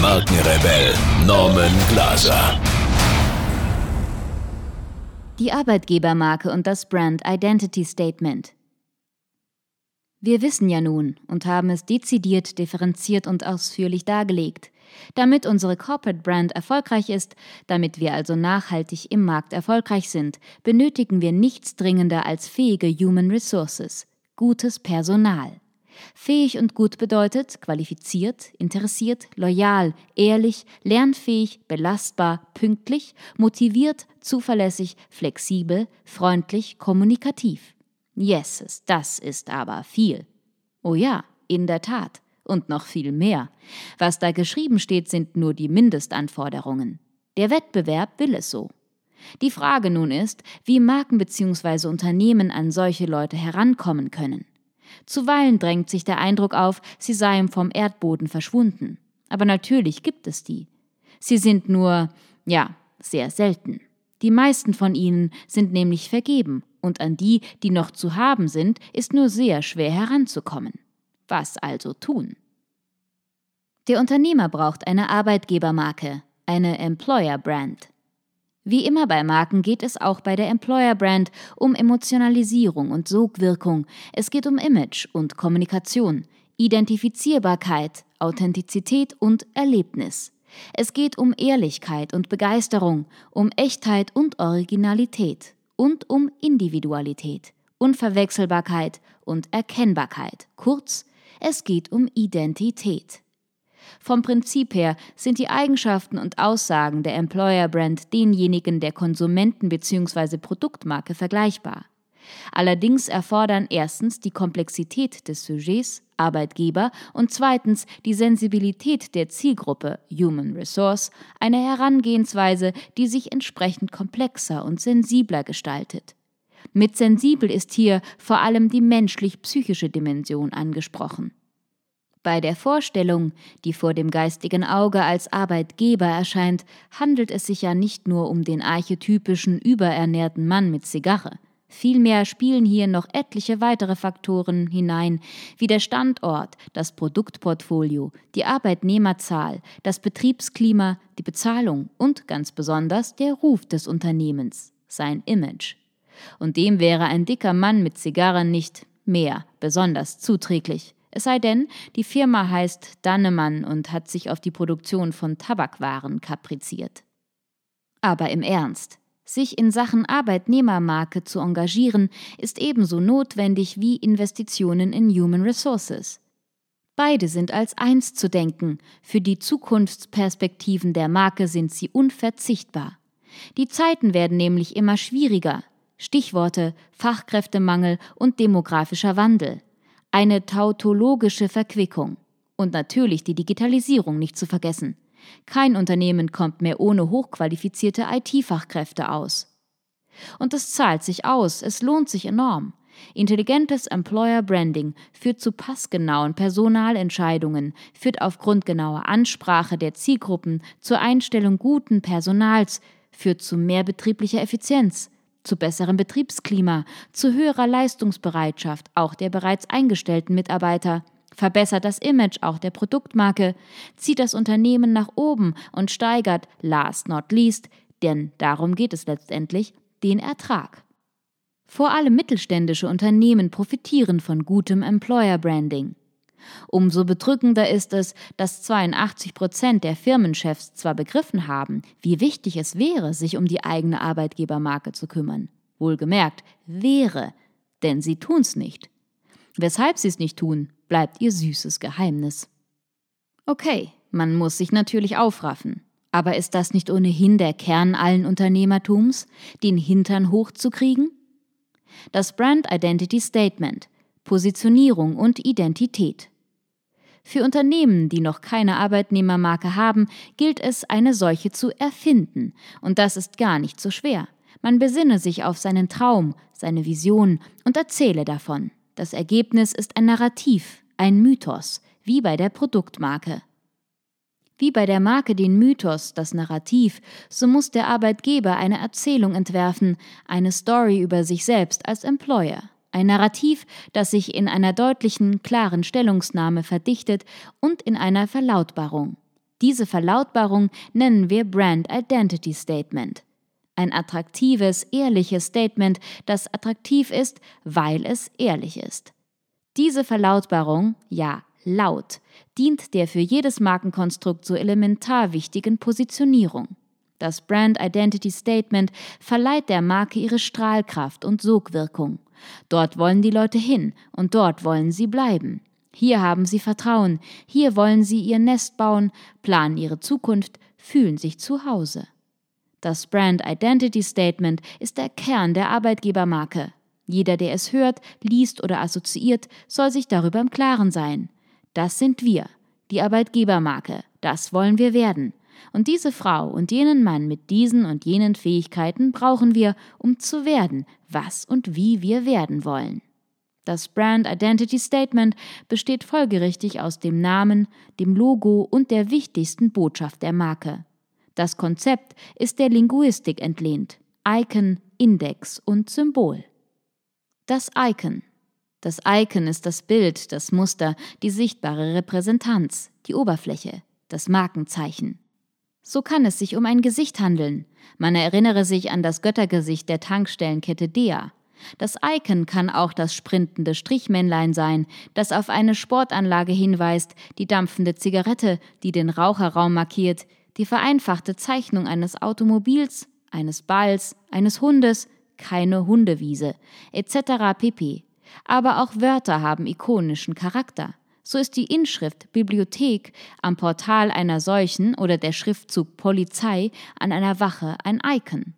Markenrebell Norman Glaser. Die Arbeitgebermarke und das Brand Identity Statement. Wir wissen ja nun und haben es dezidiert, differenziert und ausführlich dargelegt. Damit unsere Corporate Brand erfolgreich ist, damit wir also nachhaltig im Markt erfolgreich sind, benötigen wir nichts dringender als fähige Human Resources, gutes Personal. Fähig und gut bedeutet qualifiziert, interessiert, loyal, ehrlich, lernfähig, belastbar, pünktlich, motiviert, zuverlässig, flexibel, freundlich, kommunikativ. Yeses, das ist aber viel. Oh ja, in der Tat. Und noch viel mehr. Was da geschrieben steht, sind nur die Mindestanforderungen. Der Wettbewerb will es so. Die Frage nun ist, wie Marken bzw. Unternehmen an solche Leute herankommen können. Zuweilen drängt sich der Eindruck auf, sie seien vom Erdboden verschwunden. Aber natürlich gibt es die. Sie sind nur, ja, sehr selten. Die meisten von ihnen sind nämlich vergeben, und an die, die noch zu haben sind, ist nur sehr schwer heranzukommen. Was also tun? Der Unternehmer braucht eine Arbeitgebermarke, eine Employer Brand. Wie immer bei Marken geht es auch bei der Employer Brand um Emotionalisierung und Sogwirkung. Es geht um Image und Kommunikation, Identifizierbarkeit, Authentizität und Erlebnis. Es geht um Ehrlichkeit und Begeisterung, um Echtheit und Originalität und um Individualität, Unverwechselbarkeit und Erkennbarkeit. Kurz, es geht um Identität. Vom Prinzip her sind die Eigenschaften und Aussagen der Employer Brand denjenigen der Konsumenten bzw. Produktmarke vergleichbar. Allerdings erfordern erstens die Komplexität des Sujets Arbeitgeber und zweitens die Sensibilität der Zielgruppe Human Resource eine Herangehensweise, die sich entsprechend komplexer und sensibler gestaltet. Mit sensibel ist hier vor allem die menschlich-psychische Dimension angesprochen. Bei der Vorstellung, die vor dem geistigen Auge als Arbeitgeber erscheint, handelt es sich ja nicht nur um den archetypischen überernährten Mann mit Zigarre. Vielmehr spielen hier noch etliche weitere Faktoren hinein, wie der Standort, das Produktportfolio, die Arbeitnehmerzahl, das Betriebsklima, die Bezahlung und ganz besonders der Ruf des Unternehmens, sein Image. Und dem wäre ein dicker Mann mit Zigarre nicht mehr besonders zuträglich. Es sei denn, die Firma heißt Dannemann und hat sich auf die Produktion von Tabakwaren kapriziert. Aber im Ernst, sich in Sachen Arbeitnehmermarke zu engagieren, ist ebenso notwendig wie Investitionen in Human Resources. Beide sind als eins zu denken, für die Zukunftsperspektiven der Marke sind sie unverzichtbar. Die Zeiten werden nämlich immer schwieriger. Stichworte Fachkräftemangel und demografischer Wandel eine tautologische Verquickung und natürlich die Digitalisierung nicht zu vergessen. Kein Unternehmen kommt mehr ohne hochqualifizierte IT-Fachkräfte aus. Und es zahlt sich aus, es lohnt sich enorm. Intelligentes Employer Branding führt zu passgenauen Personalentscheidungen, führt aufgrund genauer Ansprache der Zielgruppen zur Einstellung guten Personals, führt zu mehr betrieblicher Effizienz, zu besserem Betriebsklima, zu höherer Leistungsbereitschaft auch der bereits eingestellten Mitarbeiter, verbessert das Image auch der Produktmarke, zieht das Unternehmen nach oben und steigert, last not least, denn darum geht es letztendlich, den Ertrag. Vor allem mittelständische Unternehmen profitieren von gutem Employer Branding. Umso bedrückender ist es, dass 82 Prozent der Firmenchefs zwar begriffen haben, wie wichtig es wäre, sich um die eigene Arbeitgebermarke zu kümmern. Wohlgemerkt, wäre, denn sie tun's nicht. Weshalb sie es nicht tun, bleibt ihr süßes Geheimnis. Okay, man muss sich natürlich aufraffen. Aber ist das nicht ohnehin der Kern allen Unternehmertums, den Hintern hochzukriegen? Das Brand Identity Statement, Positionierung und Identität. Für Unternehmen, die noch keine Arbeitnehmermarke haben, gilt es, eine solche zu erfinden. Und das ist gar nicht so schwer. Man besinne sich auf seinen Traum, seine Vision und erzähle davon. Das Ergebnis ist ein Narrativ, ein Mythos, wie bei der Produktmarke. Wie bei der Marke den Mythos, das Narrativ, so muss der Arbeitgeber eine Erzählung entwerfen, eine Story über sich selbst als Employer. Ein Narrativ, das sich in einer deutlichen, klaren Stellungsnahme verdichtet und in einer Verlautbarung. Diese Verlautbarung nennen wir Brand Identity Statement. Ein attraktives, ehrliches Statement, das attraktiv ist, weil es ehrlich ist. Diese Verlautbarung, ja, laut, dient der für jedes Markenkonstrukt so elementar wichtigen Positionierung. Das Brand Identity Statement verleiht der Marke ihre Strahlkraft und Sogwirkung. Dort wollen die Leute hin und dort wollen sie bleiben. Hier haben sie Vertrauen, hier wollen sie ihr Nest bauen, planen ihre Zukunft, fühlen sich zu Hause. Das Brand Identity Statement ist der Kern der Arbeitgebermarke. Jeder, der es hört, liest oder assoziiert, soll sich darüber im Klaren sein. Das sind wir, die Arbeitgebermarke, das wollen wir werden. Und diese Frau und jenen Mann mit diesen und jenen Fähigkeiten brauchen wir, um zu werden, was und wie wir werden wollen. Das Brand Identity Statement besteht folgerichtig aus dem Namen, dem Logo und der wichtigsten Botschaft der Marke. Das Konzept ist der Linguistik entlehnt. Icon, Index und Symbol. Das Icon. Das Icon ist das Bild, das Muster, die sichtbare Repräsentanz, die Oberfläche, das Markenzeichen. So kann es sich um ein Gesicht handeln. Man erinnere sich an das Göttergesicht der Tankstellenkette Dea. Das Icon kann auch das sprintende Strichmännlein sein, das auf eine Sportanlage hinweist, die dampfende Zigarette, die den Raucherraum markiert, die vereinfachte Zeichnung eines Automobils, eines Balls, eines Hundes, keine Hundewiese, etc. pp. Aber auch Wörter haben ikonischen Charakter. So ist die Inschrift Bibliothek am Portal einer solchen oder der Schriftzug Polizei an einer Wache ein Icon.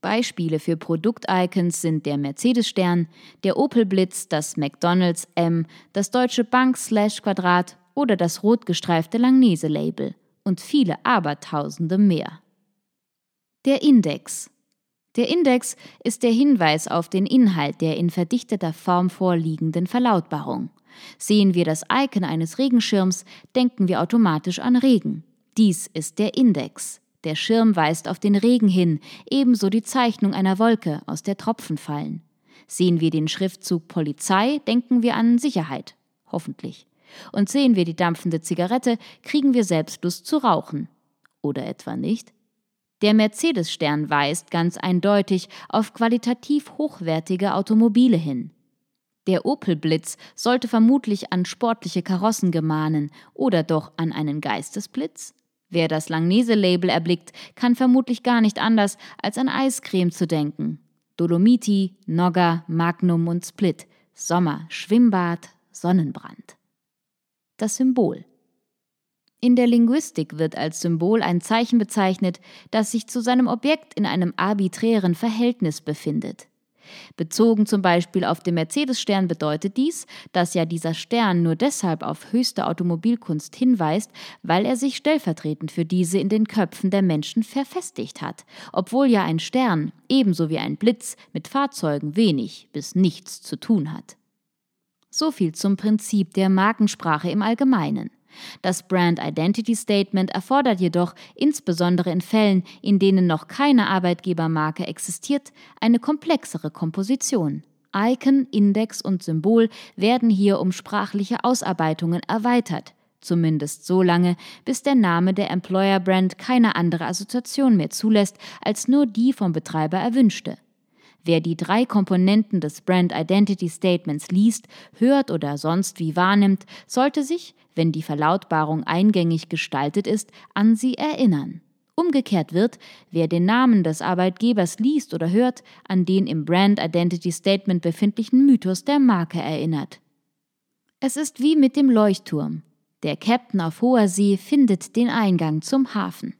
Beispiele für Produkt-Icons sind der Mercedes-Stern, der Opel-Blitz, das McDonalds M, das Deutsche Bank-Quadrat oder das rot gestreifte Langnese-Label und viele Abertausende mehr. Der Index. Der Index ist der Hinweis auf den Inhalt der in verdichteter Form vorliegenden Verlautbarung. Sehen wir das Icon eines Regenschirms, denken wir automatisch an Regen. Dies ist der Index. Der Schirm weist auf den Regen hin, ebenso die Zeichnung einer Wolke, aus der Tropfen fallen. Sehen wir den Schriftzug Polizei, denken wir an Sicherheit. Hoffentlich. Und sehen wir die dampfende Zigarette, kriegen wir selbst Lust zu rauchen. Oder etwa nicht? Der Mercedes-Stern weist ganz eindeutig auf qualitativ hochwertige Automobile hin. Der Opel-Blitz sollte vermutlich an sportliche Karossen gemahnen oder doch an einen Geistesblitz? Wer das Langnese-Label erblickt, kann vermutlich gar nicht anders, als an Eiscreme zu denken. Dolomiti, Nogga, Magnum und Split. Sommer, Schwimmbad, Sonnenbrand. Das Symbol. In der Linguistik wird als Symbol ein Zeichen bezeichnet, das sich zu seinem Objekt in einem arbiträren Verhältnis befindet. Bezogen zum Beispiel auf den Mercedes-Stern bedeutet dies, dass ja dieser Stern nur deshalb auf höchste Automobilkunst hinweist, weil er sich stellvertretend für diese in den Köpfen der Menschen verfestigt hat, obwohl ja ein Stern, ebenso wie ein Blitz, mit Fahrzeugen wenig bis nichts zu tun hat. So viel zum Prinzip der Markensprache im Allgemeinen. Das Brand Identity Statement erfordert jedoch, insbesondere in Fällen, in denen noch keine Arbeitgebermarke existiert, eine komplexere Komposition. Icon, Index und Symbol werden hier um sprachliche Ausarbeitungen erweitert, zumindest so lange, bis der Name der Employer Brand keine andere Assoziation mehr zulässt als nur die vom Betreiber erwünschte. Wer die drei Komponenten des Brand Identity Statements liest, hört oder sonst wie wahrnimmt, sollte sich, wenn die Verlautbarung eingängig gestaltet ist, an sie erinnern. Umgekehrt wird, wer den Namen des Arbeitgebers liest oder hört, an den im Brand Identity Statement befindlichen Mythos der Marke erinnert. Es ist wie mit dem Leuchtturm. Der Captain auf hoher See findet den Eingang zum Hafen.